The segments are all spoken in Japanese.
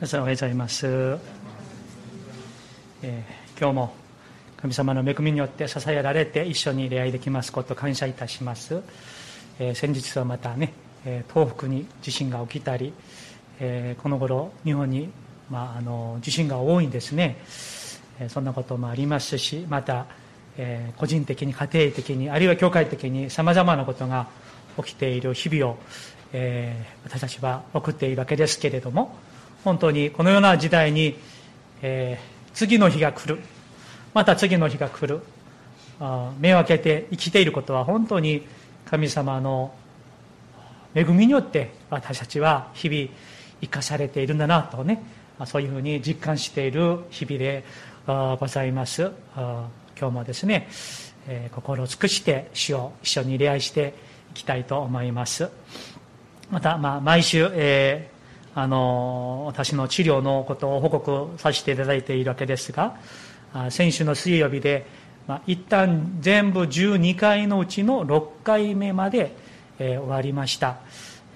皆さんおはようございます、えー、今日も神様の恵みによって支えられて一緒に礼拝できますこと感謝いたします、えー、先日はまたね、えー、東北に地震が起きたり、えこの頃日本に、まあ、あの地震が多いんですね、えそんなこともありますしまた、え個人的に家庭的にあるいは教会的にさまざまなことが起きている日々を、え私たちは送っているわけですけれども本当にこのような時代に、えー、次の日が来る。また次の日が来る。あ目を開けて生きていることは本当に神様の恵みによって私たちは日々生かされているんだなとね。そういうふうに実感している日々でございます。今日もですねえ心を尽くして主を一緒に礼拝していきたいと思います。また、まあ、毎週、えーあの私の治療のことを報告させていただいているわけですが先週の水曜日で、まあ、一旦全部12回のうちの6回目まで、えー、終わりました、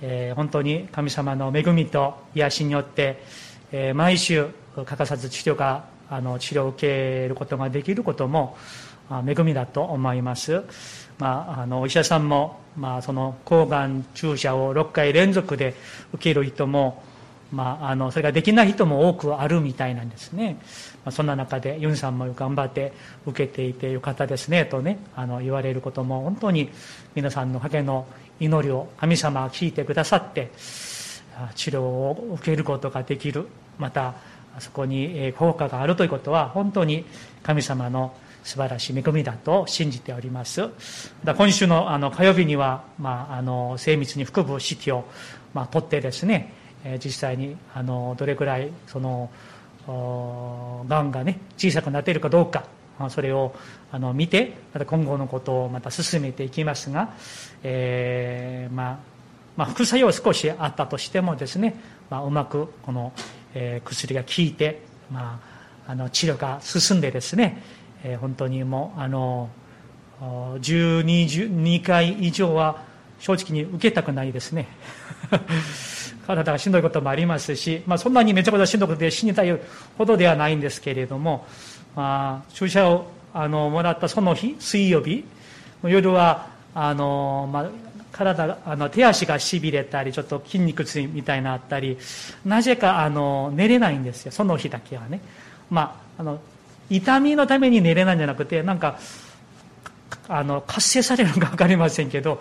えー、本当に神様の恵みと癒しによって、えー、毎週欠かさず治療があの治療を受けることができることも恵みだと思います、まあ、あのお医者さんも、まあ、その抗がん注射を6回連続で受ける人もまあ、あのそれができない人も多くあるみたいなんですね、まあ、そんな中でユンさんも頑張って受けていてよかったですねとねあの言われることも本当に皆さんの影の祈りを神様が聞いてくださって治療を受けることができる。またそこに効果があるということは本当に神様の素晴らしい恵みだと信じております。だ今週のあの火曜日には、まあ、あの精密に腹部式を、まあ、取ってですね実際にあのどれくらいそのがんがね小さくなっているかどうかそれをあの見てまた今後のことをまた進めていきますが、えー、まあ、まあ、副作用少しあったとしてもですね、まあ、うまくこの、えー、薬が効いて、まあ、あの治療が進んでですね、えー、本当にもうあの12回以上は正直に受けたくないですね。体がしんどいこともありますし、まあ、そんなにめちゃくちゃしんどくて死にたいほどではないんですけれども、まあ、注射をあのもらったその日水曜日夜はあの、まあ、体あの手足がしびれたりちょっと筋肉痛みたいなあったりなぜかあの寝れないんですよ。その日だけはね、まあ、あの痛みのために寝れないんじゃなくてなんかあの活性されるのか分かりませんけど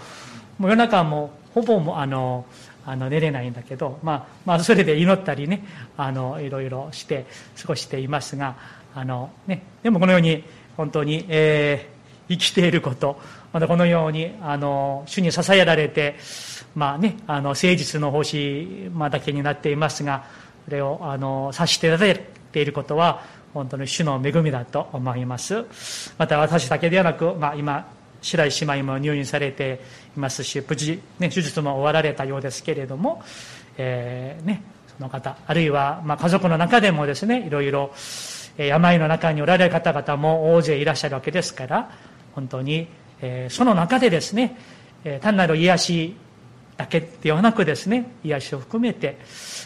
もう夜中もほぼもあのあの寝れないんだけど、まあ、まあそれで祈ったりねあのいろいろして過ごしていますがあの、ね、でもこのように本当に、えー、生きていることまたこのようにあの主に支えられて、まあね、あの誠実の奉仕、まあ、だけになっていますがそれをあの察していただいていることは本当に主の恵みだと思います。また私だけではなく、まあ、今白石姉妹も入院されていますし無事、ね、手術も終わられたようですけれども、えー、ね、その方あるいは、まあ、家族の中でもですねいろいろ病の中におられる方々も大勢いらっしゃるわけですから本当に、えー、その中でですね、えー、単なる癒しだけではなくですね癒しを含めて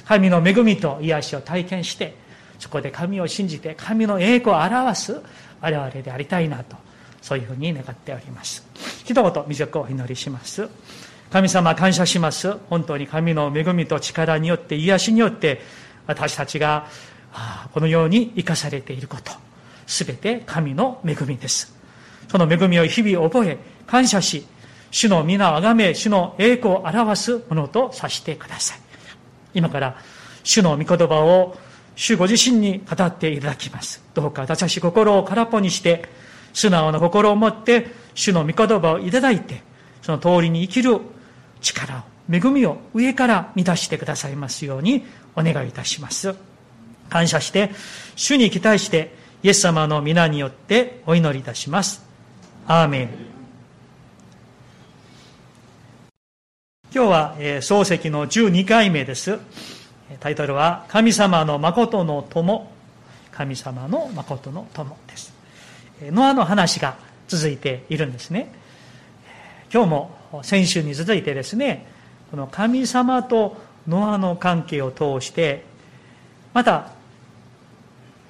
神の恵みと癒しを体験してそこで神を信じて神の栄光を表す我々でありたいなとそういうふうに願っております。一言未熟をお祈りします。神様感謝します。本当に神の恵みと力によって癒しによって私たちがこのように生かされていること。全て神の恵みです。その恵みを日々覚え感謝し主の皆をあがめ主の栄光を表すものとさせてください。今から主の御言葉を主ご自身に語っていただきます。どうか私たち心を空っぽにして素直な心を持って主の御言葉をいただいてその通りに生きる力を恵みを上から満たしてくださいますようにお願いいたします。感謝して主に期待してイエス様の皆によってお祈りいたします。アーメン。今日は漱石の12回目です。タイトルは神様の誠の友。神様の誠の友です。ノアの話が続いているんですね。今日も先週に続いてですねこの神様とノアの関係を通してまた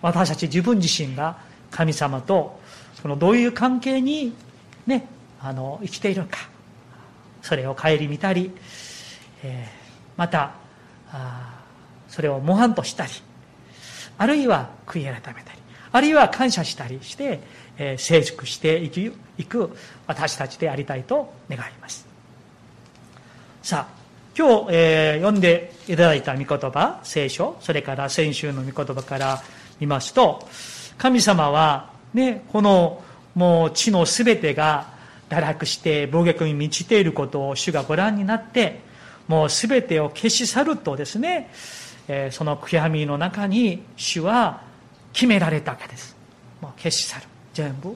私たち自分自身が神様とそのどういう関係にねあの生きているのかそれを顧みたり、えー、またそれを模範としたりあるいは悔い改めたり。あるいは感謝したりして、え、成熟していくいく私たちでありたいと願います。さあ今日、えー、読んでいただいた御言葉聖書それから先週の御言葉から見ますと神様はねこのもう地のすべてが堕落して暴虐に満ちていることを主がご覧になってもうすべてを消し去るとですね、えー、その悔やみの中に主は決められたわけです。もう消し去る。全部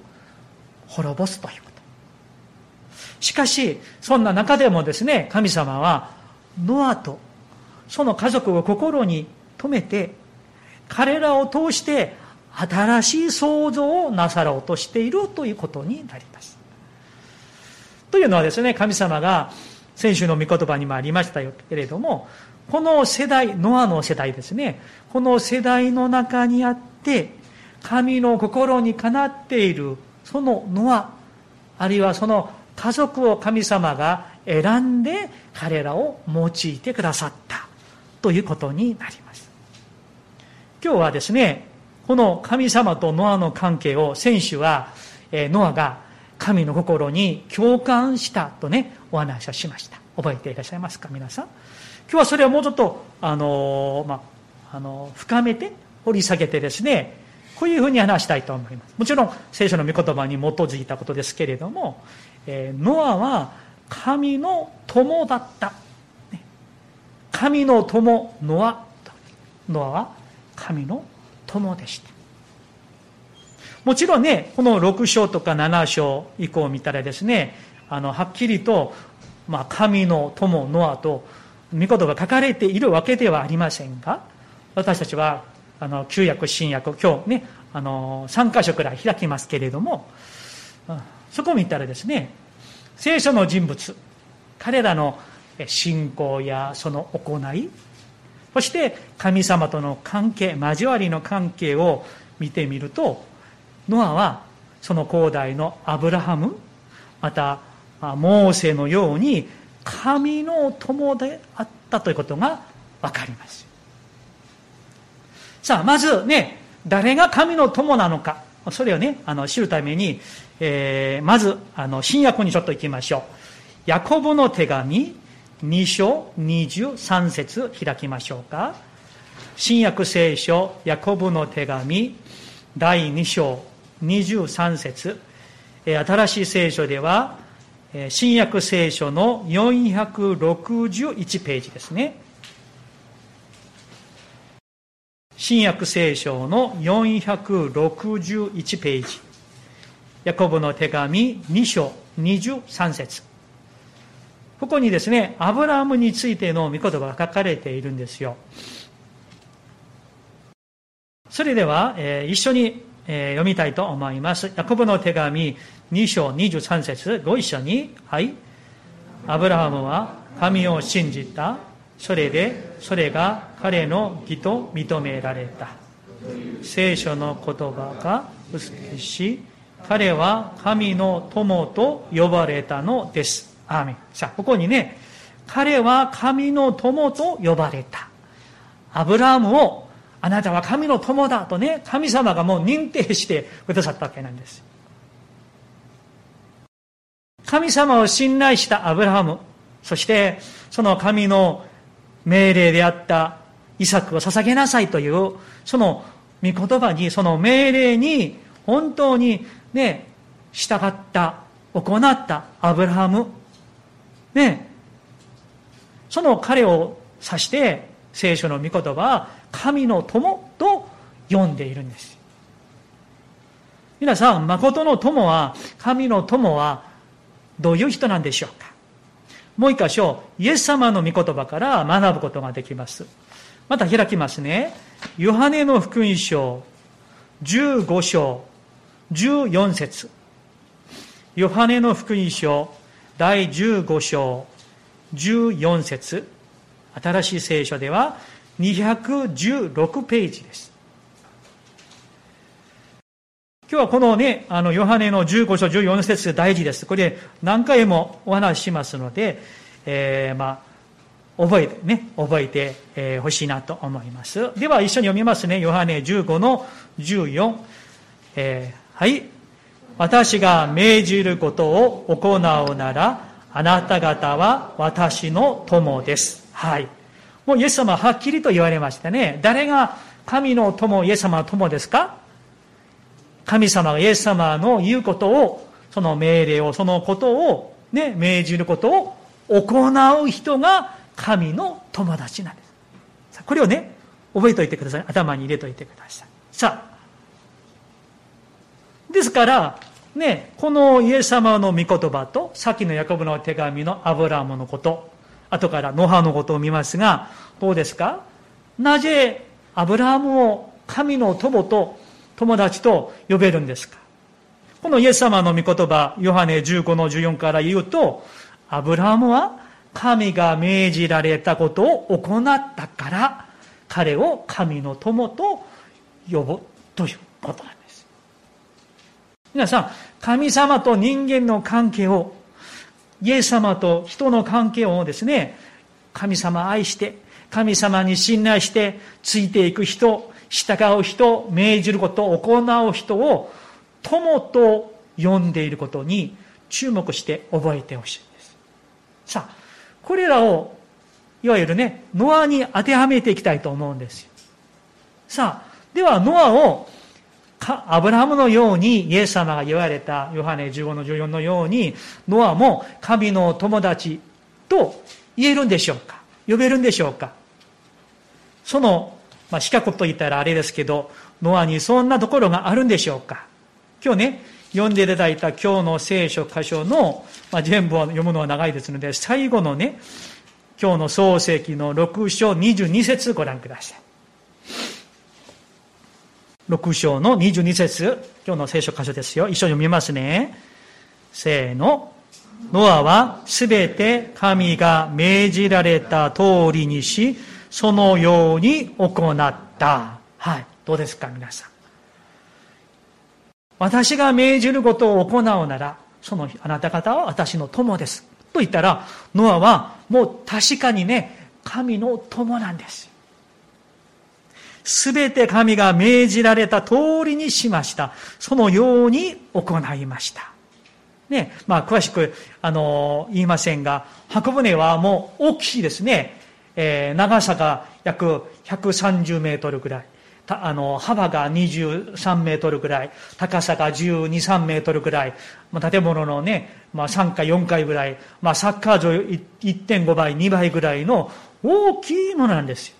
滅ぼすということ。しかしそんな中でもですね神様はノアとその家族を心に留めて彼らを通して新しい創造をなさろうとしているということになります。というのはですね神様が先週の御言葉にもありましたけれどもこの世代ノアの世代ですねこの世代の中にあって神の心にかなっているそのノアあるいはその家族を神様が選んで彼らを用いてくださったということになります。今日はですねこの神様とノアの関係を選手はノアが神の心に共感したとねお話をしました。覚えていらっしゃいますか皆さん？今日はそれをもうちょっとあの、まあ、あの深めて掘り下げてですねこういうふうに話したいと思います。もちろん聖書の御言葉に基づいたことですけれども、えー、ノアは神の友だった、神の友ノアノアは神の友でした。もちろんねこの6章とか7章以降を見たらですねあのはっきりと、まあ、神の友ノアと御言葉が書かれているわけではありませんが私たちはあの旧約新約今日ねあの3箇所くらい開きますけれどもそこを見たらですね聖書の人物彼らの信仰やその行いそして神様との関係交わりの関係を見てみるとノアはその広大のアブラハムまたモーセのように神の友であったということが分かります。さあまずね誰が神の友なのか。それをねあの知るために、えー、まずあの新約にちょっと行きましょう。ヤコブの手紙2章23節開きましょうか。新約聖書ヤコブの手紙第2章23節。新しい聖書では新約聖書の461ページですね。新約聖書の461ページヤコブの手紙2章23節ここにですねアブラハムについての御言葉が書かれているんですよそれでは、えー、一緒にえー、読みたいと思います。ヤコブの手紙2章23節ご一緒に。はい。アブラハムは神を信じた。それで、それが彼の義と認められた。聖書の言葉が美しい。彼は神の友と呼ばれたのです。アーメン。さあ、ここにね、彼は神の友と呼ばれた。アブラハムをあなたは神の友だとね、神様がもう認定してくださったわけなんです。神様を信頼したアブラハム、そしてその神の命令であったイサクを捧げなさいという、その御言葉に、その命令に本当にね、従った、行ったアブラハム、ね、その彼を指して聖書の御言葉は神の友と呼んでいるんです。皆さん誠の友は神の友はどういう人なんでしょうか？もう一箇所イエス様の御言葉から学ぶことができます。また開きますね。ヨハネの福音書15章14節。ヨハネの福音書第15章14節。新しい聖書では216ページです。今日はこのね、あの、ヨハネの15章14節大事です。これ何回もお話ししますので、えー、まあ、覚えてね、覚えてほ、しいなと思います。では一緒に読みますね。ヨハネ15の14。えー、はい。私が命じることを行うなら、あなた方は私の友です。はい。もうイエス様はっきりと言われましたね。誰が神の友、イエス様の友ですか？神様がイエス様の言うことを、その命令を、そのことを、ね、命じることを行う人が神の友達なんです。これをね、覚えておいてください。頭に入れておいてください。さあ。ですから、ね、このイエス様の御言葉と、さっきのヤコブの手紙のアブラムのこと、後からノハのことを見ますが、どうですか？なぜアブラハムを神の友と友達と呼べるんですか？このイエス様の御言葉、ヨハネ15の14から言うと、アブラハムは神が命じられたことを行ったから、彼を神の友と呼ぶということなんです。皆さん、神様と人間の関係を、イエス様と人の関係をですね、神様愛して、神様に信頼して、ついていく人、従う人、命じること行う人を、友と呼んでいることに注目して覚えてほしいんです。さあ、これらを、いわゆるね、ノアに当てはめていきたいと思うんですよ。さあ、ではノアをアブラハムのようにイエス様が言われたヨハネ15の14のようにノアも神の友達と言えるんでしょうか？呼べるんでしょうか？その、まあ、資格と言ったらあれですけどノアにそんなところがあるんでしょうか今日ね読んでいただいた今日の聖書箇所の、まあ、全部を読むのは長いですので最後のね今日の創世記の6章22節ご覧ください6章の22節今日の聖書箇所ですよ。一緒に読みますね。せーの。ノアはすべて神が命じられた通りにし、そのように行った。はい。どうですか、皆さん。私が命じることを行うなら、そのあなた方は私の友です。と言ったら、ノアはもう確かにね、神の友なんです。すべて神が命じられた通りにしました。そのように行いました。ね、まあ、詳しく、あの、言いませんが、箱舟はもう大きいですね。えー、長さが約130メートルぐらい。あの、幅が23メートルぐらい、高さが12、3メートルぐらい、まあ、建物のね、まあ、3階、4階ぐらい、まあ、サッカー場1.5倍、2倍ぐらいの大きいものなんですよ。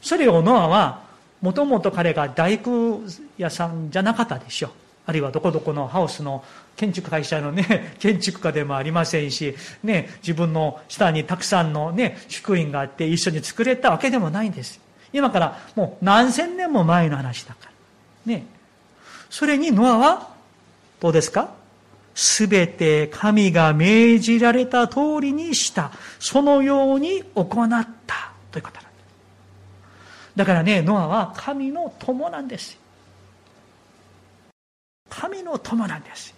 それをノアは、もともと彼が大工屋さんじゃなかったでしょう。あるいはどこどこのハウスの建築会社のね、建築家でもありませんし、ね、自分の下にたくさんのね、職員があって一緒に作れたわけでもないんです。今からもう何千年も前の話だから。ね。それにノアは、どうですか？すべて神が命じられた通りにした。そのように行ったということなんだだからね、ノアは神の友なんです。神の友なんです。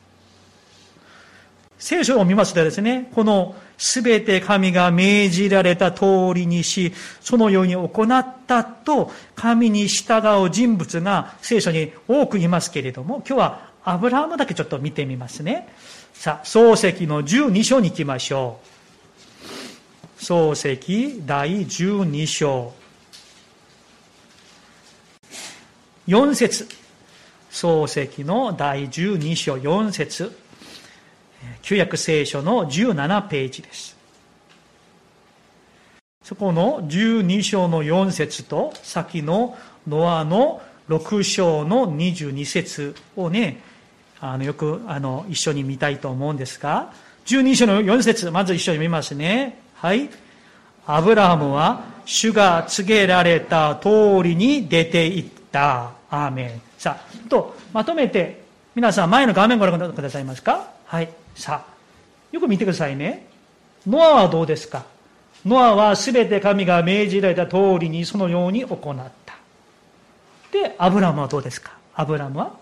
聖書を見ますとですね、このすべて神が命じられた通りにし、そのように行ったと、神に従う人物が聖書に多くいますけれども、今日はアブラハムだけちょっと見てみますね。さあ、漱石の12章に行きましょう。漱石第12章。4節漱石の第12章4節旧約聖書の17ページです。そこの12章の4節と先のノアの6章の22節をね、あのよくあの一緒に見たいと思うんですが、12章の4節まず一緒に見ますね。はい。アブラハムは主が告げられた通りに出て行った。アーメン。さあ、と、まとめて、皆さん前の画面ご覧くださいますか？はい。さあ、よく見てくださいね。ノアはどうですか？ノアはすべて神が命じられた通りにそのように行った。で、アブラムはどうですか？アブラムは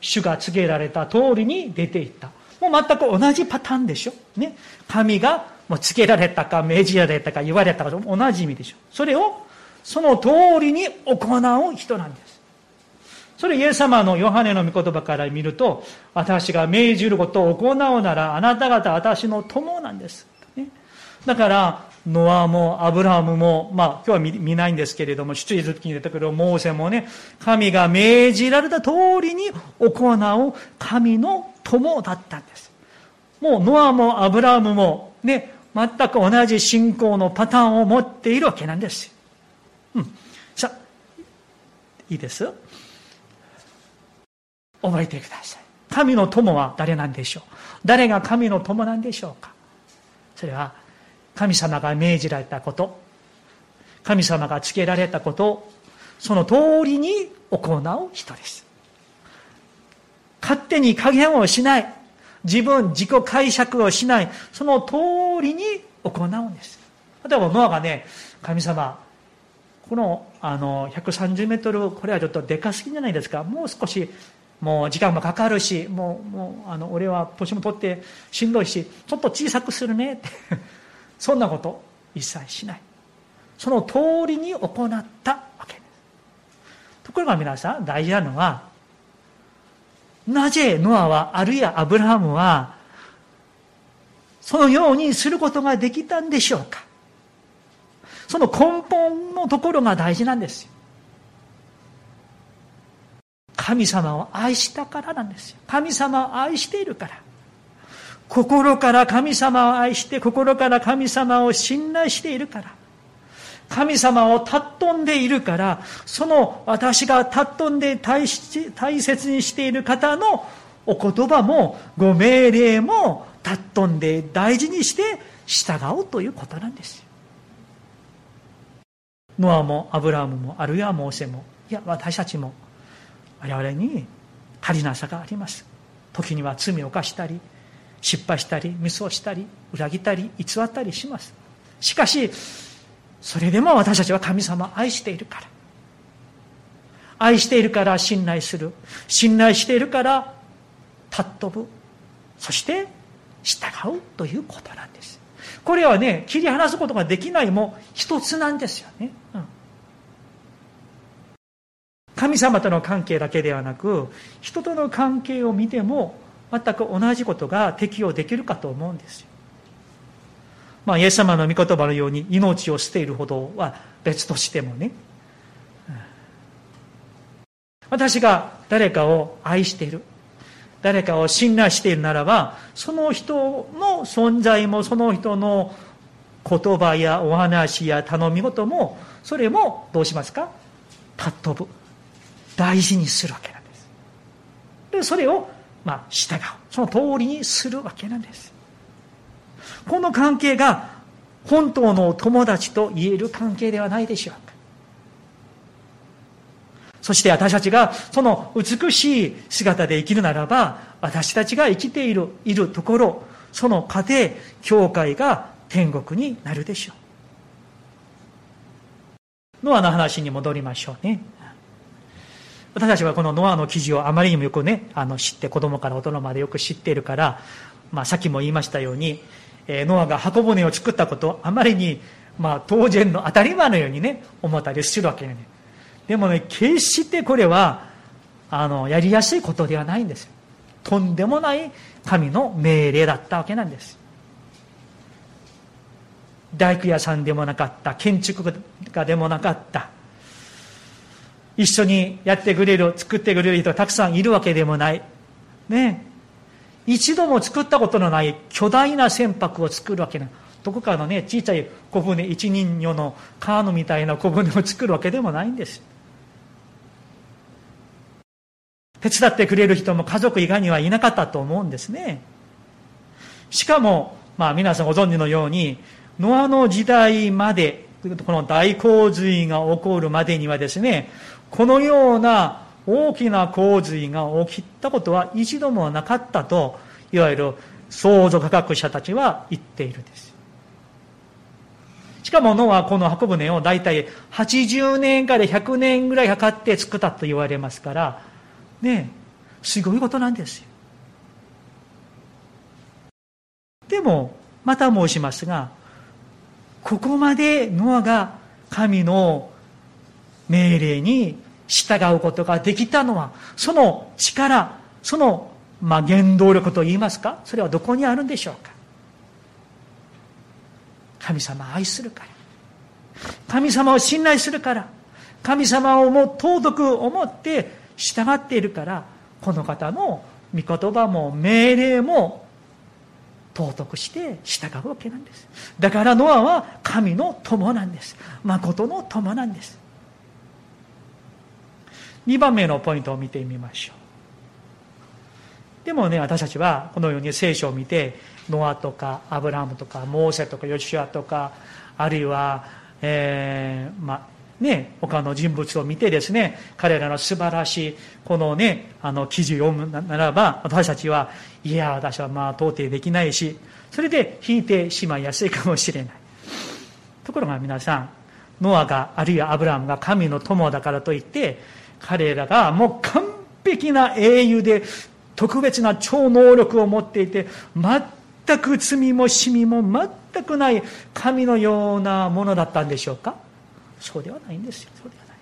主が告げられた通りに出ていった。もう全く同じパターンでしょ？ね。神がもう告げられたか命じられたか言われたかと同じ意味でしょ？それをその通りに行う人なんです。それイエス様のヨハネの御言葉から見ると、私が命じることを行うなら、あなた方私の友なんです。だから、ノアもアブラハムも、まあ今日は見ないんですけれども、出エジプトに出てくるモーセもね、神が命じられた通りに行う神の友だったんです。もうノアもアブラハムもね、全く同じ信仰のパターンを持っているわけなんですうん。さあ、いいです？覚えてください。神の友は誰なんでしょう？誰が神の友なんでしょうか？それは神様が命じられたこと、神様が告げられたことをその通りに行う人です。勝手に加減をしない。自分、自己解釈をしない。その通りに行うんです。例えばノアがね、神様、このあの130メートル、これはちょっとでかすぎじゃないですか？もう少しもう時間もかかるし、もう、もう、あの、俺は年も取ってしんどいし、ちょっと小さくするねって。そんなこと一切しない。その通りに行ったわけです。ところが皆さん、大事なのは、なぜノアは、あるいはアブラハムは、そのようにすることができたんでしょうかその根本のところが大事なんですよ。神様を愛したからなんですよ。神様を愛しているから。心から神様を愛して、心から神様を信頼しているから。神様を尊んでいるから、その私が尊んで大切にしている方のお言葉も、ご命令も尊んで大事にして従うということなんですよ。ノアもアブラハムも、あるいはモーセも、いや、私たちも、我々に足りなさがあります。時には罪を犯したり失敗したりミスをしたり裏切ったり偽ったりします。しかしそれでも私たちは神様を愛しているから。愛しているから信頼する。信頼しているから尊ぶ。そして従うということなんです。これはね切り離すことができないも一つなんですよね、うん。神様との関係だけではなく人との関係を見ても全く同じことが適用できるかと思うんですよ。まあ、イエス様の御言葉のように命を捨ているほどは別としてもね。私が誰かを愛している誰かを信頼しているならばその人の存在もその人の言葉やお話や頼み事もそれもどうしますか？尊ぶ。大事にするわけなんです。で、それを、まあ、従う。その通りにするわけなんです。この関係が本当の友達と言える関係ではないでしょうか。そして私たちがその美しい姿で生きるならば、私たちが生きている、いるところ、その家庭、教会が天国になるでしょう。ノアの話に戻りましょうね。私たちはこのノアの記事をあまりにもよくね、あの知って、子供から大人までよく知っているから、まあさっきも言いましたように、えー、ノアが箱舟を作ったことをあまりに、まあ当然の当たり前のようにね、思ったりするわけね。でもね、決してこれは、あの、やりやすいことではないんです。とんでもない神の命令だったわけなんです。大工屋さんでもなかった、建築家でもなかった、一緒にやってくれる、作ってくれる人がたくさんいるわけでもない。ね一度も作ったことのない巨大な船舶を作るわけない。どこかのね、小さい小舟、一人用のカーヌみたいな小舟を作るわけでもないんです。手伝ってくれる人も家族以外にはいなかったと思うんですね。しかも、まあ皆さんご存知のように、ノアの時代まで、この大洪水が起こるまでにはですね、このような大きな洪水が起きたことは一度もなかったと、いわゆる創造科学者たちは言っているんです。しかもノアはこの箱舟を大体80年から100年ぐらいかかって作ったと言われますから、ねすごいことなんですよ。でも、また申しますが、ここまでノアが神の命令に従うことができたのは、その力、その、まあ、原動力といいますか、それはどこにあるんでしょうか。神様を愛するから。神様を信頼するから。神様をも尊く思って従っているから、この方の御言葉も命令も尊くして従うわけなんです。だからノアは神の友なんです。誠の友なんです。2番目のポイントを見てみましょう。でもね、私たちはこのように聖書を見て、ノアとかアブラムとかモーセとかヨシュアとか、あるいは、えー、まあ、ね、他の人物を見てですね、彼らの素晴らしい、このね、あの記事を読むならば、私たちは、いや、私はまあ到底できないし、それで引いてしまいやすいかもしれない。ところが皆さん、ノアが、あるいはアブラムが神の友だからといって、彼らがもう完璧な英雄で特別な超能力を持っていて全く罪も死みも全くない神のようなものだったんでしょうか？そうではないんですよ。そうではない。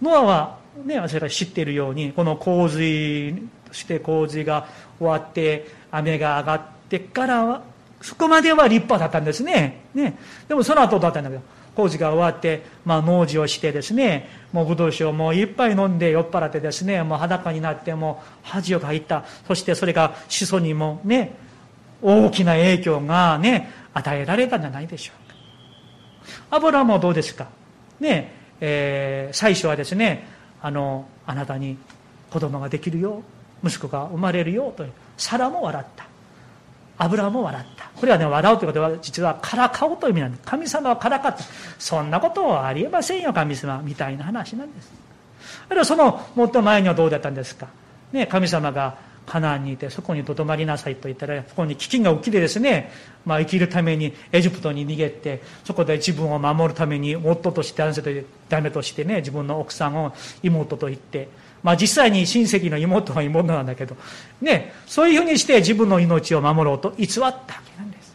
ノアはね私が知っているようにこの洪水として洪水が終わって雨が上がってからはそこまでは立派だったんですね。ね。でもその後だったんだけど工事が終わって、まあ、農事をしてですねもうブドウ酒をもういっぱい飲んで酔っ払ってですねもう裸になってもう恥をかいた。そしてそれが子孫にもね大きな影響がね与えられたんじゃないでしょうか。アブラもどうですか？ねえー、最初はですねあのあなたに子供ができるよ息子が生まれるよとサラも笑った。油も笑った。これはね、笑うということは、実はからかおという意味なんです。神様はからかった。そんなことはありえませんよ、神様。みたいな話なんです。あるいはその、もっと前にはどうだったんですか？ね、神様がカナンにいて、そこにとどまりなさいと言ったら、そこに飢饉が起きてですね、まあ生きるためにエジプトに逃げて、そこで自分を守るために夫として男性としてダメとしてね、自分の奥さんを妹と言って、まあ実際に親戚の妹は妹なんだけど、ね、そういうふうにして自分の命を守ろうと偽ったわけなんです。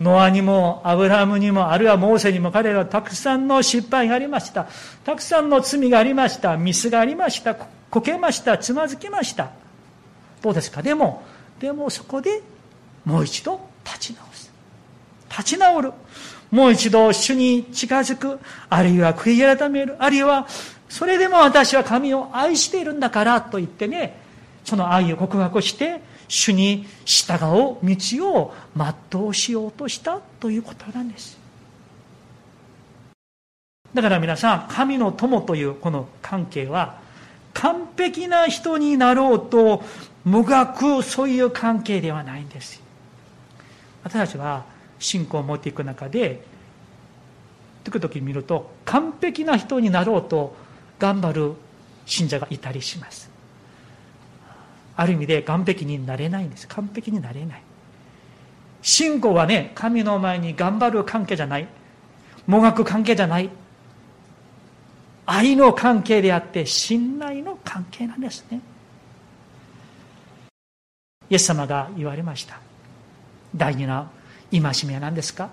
ノアにもアブラハムにもあるいはモーセにも彼らはたくさんの失敗がありました。たくさんの罪がありました。ミスがありました。こけました。つまずきました。どうですか？でも、でもそこでもう一度立ち直す。立ち直る。もう一度主に近づく。あるいは悔い改める。あるいはそれでも私は神を愛しているんだからと言ってね、その愛を告白して、主に従う道を全うしようとしたということなんです。だから皆さん、神の友というこの関係は、完璧な人になろうと無学、そういう関係ではないんです。私たちは信仰を持っていく中で、時々見ると、完璧な人になろうと頑張る信者がいたりします。ある意味で完璧になれないんです。完璧になれない。信仰はね神の前に頑張る関係じゃない。もがく関係じゃない。愛の関係であって信頼の関係なんですね。イエス様が言われました。第二の戒めは何ですか？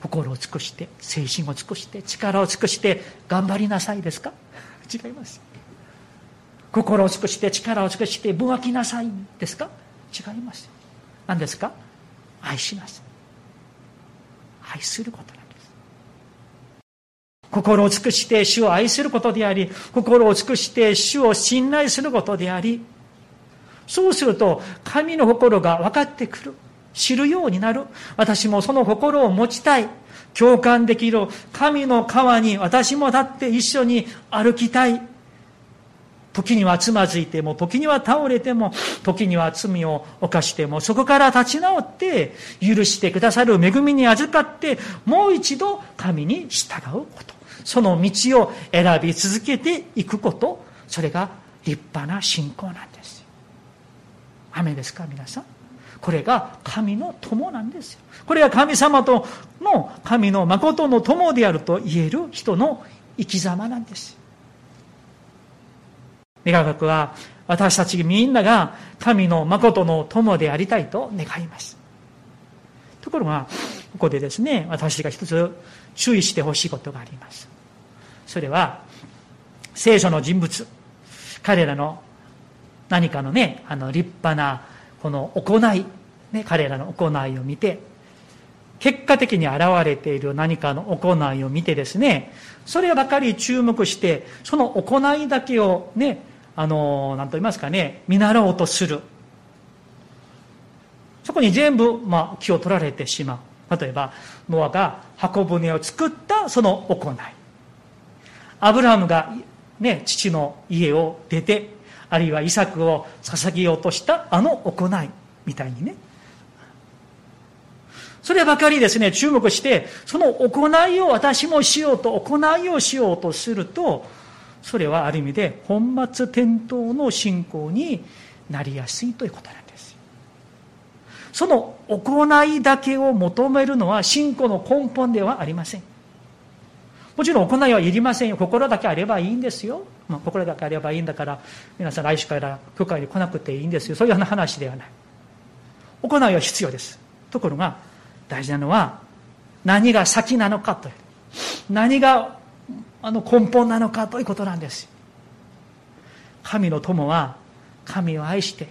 心を尽くして精神を尽くして力を尽くして頑張りなさいですか？違います心を尽くして力を尽くして分分きなさいですか？違います何ですか？愛します愛することなんです。心を尽くして主を愛することであり心を尽くして主を信頼することでありそうすると神の心が分かってくる。知るようになる私もその心を持ちたい共感できる神の川に私も立って一緒に歩きたい。時にはつまずいても、時には倒れても、時には罪を犯しても、そこから立ち直って、許してくださる恵みに預かって、もう一度神に従うこと。その道を選び続けていくこと。それが立派な信仰なんです。雨ですか？皆さん。これが神の友なんですよ。これが神様との神の誠の友であると言える人の生き様なんです。願学は私たちみんなが神の誠の友でありたいと願います。ところが、ここでですね、私が一つ注意してほしいことがあります。それは、聖書の人物、彼らの何かのね、あの立派なこの行い、ね、彼らの行いを見て、結果的に現れている何かの行いを見てですね、そればかり注目して、その行いだけをね、あの、何と言いますかね、見習おうとする。そこに全部、まあ、気を取られてしまう。例えば、ノアが箱舟を作ったその行い。アブラハムがね、父の家を出て、あるいはイサクを捧げようとしたあの行いみたいにね。そればかりですね、注目して、その行いを私もしようと、行いをしようとすると、それはある意味で本末転倒の信仰になりやすいということなんです。その行いだけを求めるのは信仰の根本ではありません。もちろん行いはいりませんよ。心だけあればいいんですよ。まあ、心だけあればいいんだから、皆さん来週から教会に来なくていいんですよ。そういうような話ではない。行いは必要です。ところが、大事なのは、何が先なのかという。何があの根本なのかということなんです。神の友は、神を愛して、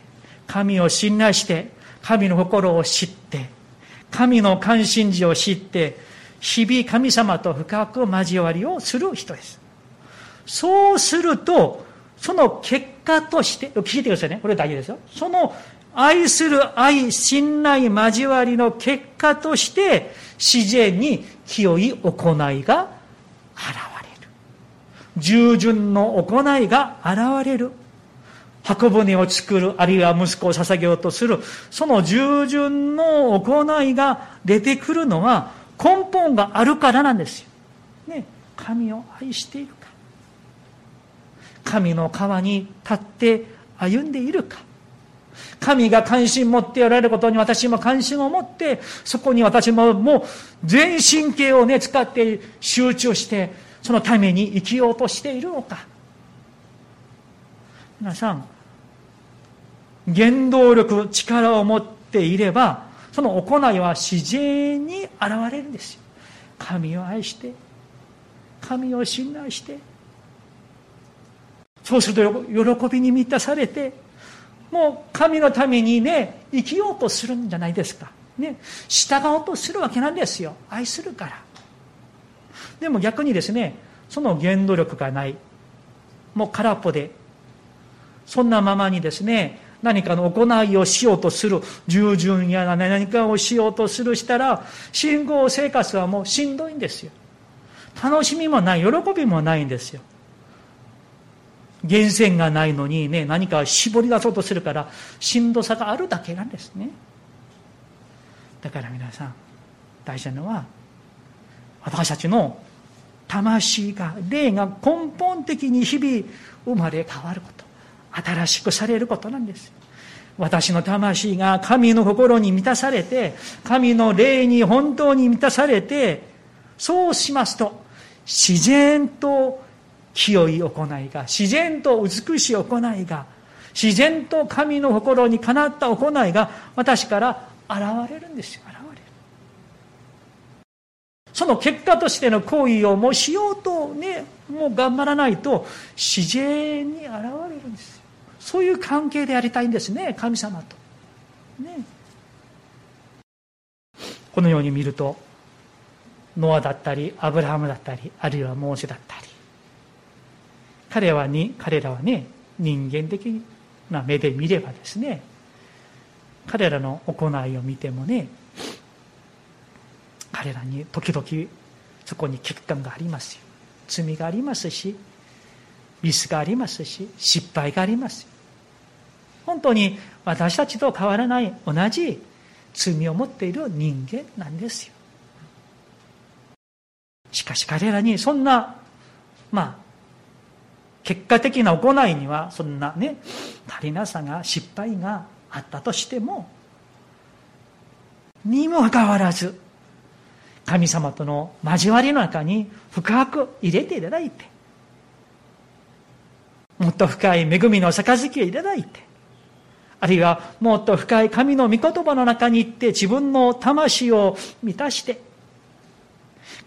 神を信頼して、神の心を知って、神の関心事を知って、日々神様と深く交わりをする人です。そうすると、その結果として、聞いてくださいね。これ大事ですよ。その愛する愛、信頼、交わりの結果として、自然に清い行いが現れる。従順の行いが現れる。箱舟を作る、あるいは息子を捧げようとする、その従順の行いが出てくるのは、根本があるからなんですよ。ね、神を愛している。神の川に立って歩んでいるか。神が関心持っておられることに私も関心を持って、そこに私ももう全神経をね、使って集中して、そのために生きようとしているのか。皆さん、原動力、力を持っていれば、その行いは自然に現れるんですよ神を愛して神を信頼してそうすると喜びに満たされてもう神のためにね生きようとするんじゃないですか。ね。従おうとするわけなんですよ。愛するから。でも逆にですねその原動力がない。もう空っぽで。そんなままにですね何かの行いをしようとする、従順や何かをしようとするしたら、信仰生活はもうしんどいんですよ。楽しみもない、喜びもないんですよ。源泉がないのにね、何か絞り出そうとするから、しんどさがあるだけなんですね。だから皆さん、大事なのは、私たちの魂が、霊が根本的に日々生まれ変わること。新しくされることなんです。私の魂が神の心に満たされて、神の霊に本当に満たされて、そうしますと、自然と清い行いが、自然と美しい行いが、自然と神の心にかなった行いが私から現れるんですよ。現れる。その結果としての行為をもうしようとね、もう頑張らないと自然に現れるんですよ。そういう関係でありたいんですね神様と。ね、このように見るとノアだったりアブラハムだったりあるいはモーセだったり彼はに彼らはね人間的な目で見ればですね彼らの行いを見てもね彼らに時々そこに欠陥がありますよ罪がありますしミスがありますし失敗があります本当に私たちと変わらない同じ罪を持っている人間なんですよ。しかし彼らにそんな、まあ、結果的な行いにはそんなね、足りなさが、失敗があったとしても、にもかかわらず、神様との交わりの中に深く入れていただいて、もっと深い恵みの杯をいただいて、あるいはもっと深い神の御言葉の中に行って自分の魂を満たして、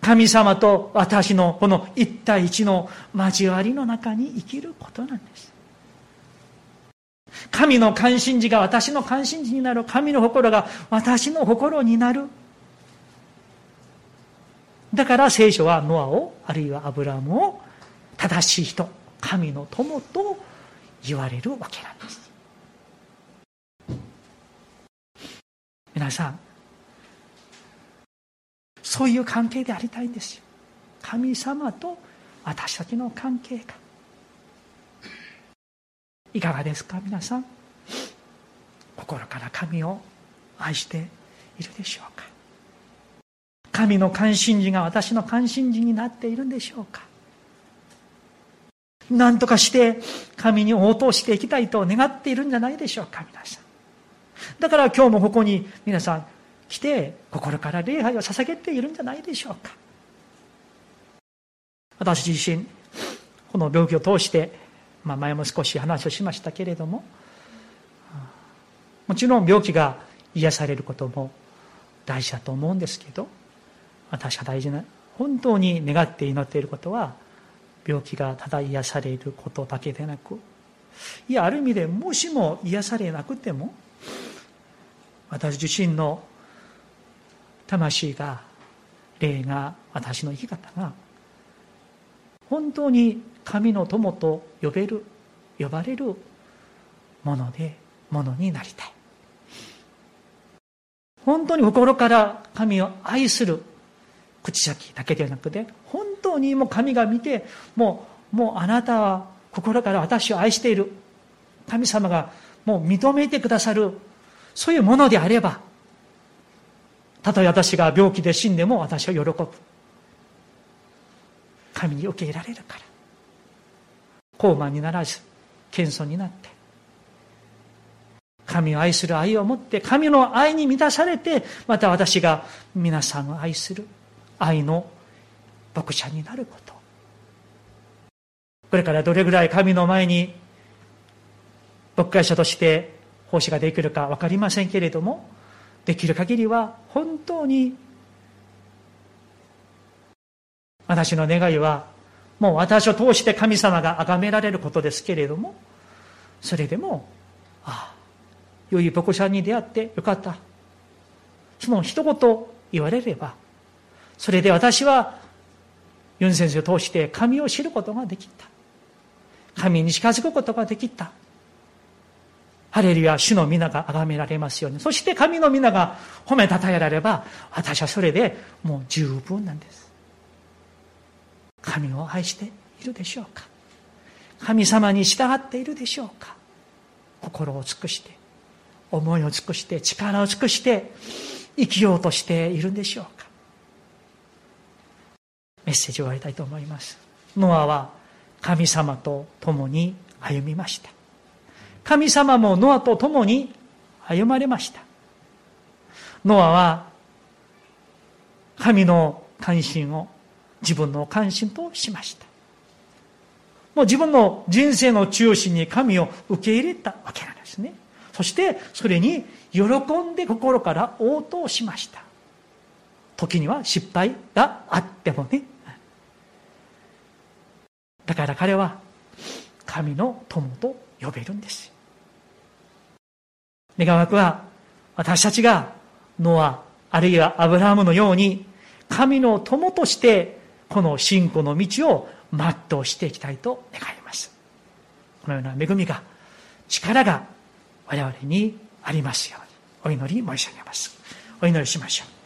神様と私のこの一対一の交わりの中に生きることなんです。神の関心事が私の関心事になる。神の心が私の心になる。だから聖書はノアを、あるいはアブラムを正しい人、神の友と言われるわけなんです。皆さん、そういう関係でありたいんですよ。神様と私たちの関係が。いかがですか皆さん心から神を愛しているでしょうか神の関心事が私の関心事になっているんでしょうか何とかして神に応答していきたいと願っているんじゃないでしょうか皆さんだから今日もここに皆さん来て心から礼拝を捧げているんじゃないでしょうか。私自身この病気を通してまあ、前も少し話をしましたけれどももちろん病気が癒されることも大事だと思うんですけど私が大事な本当に願って祈っていることは病気がただ癒されることだけでなくいやある意味でもしも癒されなくても私自身の魂が霊が私の生き方が本当に神の友と呼べる呼ばれるものでものになりたい。本当に心から神を愛する口先だけではなくて本当にもう神が見てもうもうあなたは心から私を愛している。神様がもう認めてくださるそういうものであればたとえ私が病気で死んでも私は喜ぶ。神に受け入れられるから。高慢にならず謙遜になって。神を愛する愛を持って神の愛に満たされてまた私が皆さんを愛する。愛の牧者になること。これからどれぐらい神の前に牧会者として奉仕ができるか分かりませんけれどもできる限りは本当に私の願いはもう私を通して神様が崇められることですけれども、それでも、ああ、良い牧者に出会ってよかった。その一言言われれば、それで私は、ユン先生を通して神を知ることができた。神に近づくことができた。ハレルヤ、主の皆が崇められますように。そして神の皆が褒めたたえられば、私はそれでもう十分なんです。神を愛しているでしょうか？神様に従っているでしょうか？心を尽くして思いを尽くして力を尽くして生きようとしているんでしょうか？メッセージを終わりたいと思います。ノアは神様と共に歩みました。神様もノアと共に歩まれましたノアは神の関心を自分の関心としました。もう自分の人生の中心に神を受け入れたわけなんですね。そしてそれに喜んで心から応答しました。時には失敗があってもね。だから彼は神の友と呼べるんです。願わくは私たちがノアあるいはアブラハムのように神の友としてこの信仰の道を全うしていきたいと願います。このような恵みが、力が我々にありますように、お祈り申し上げます。お祈りしましょう。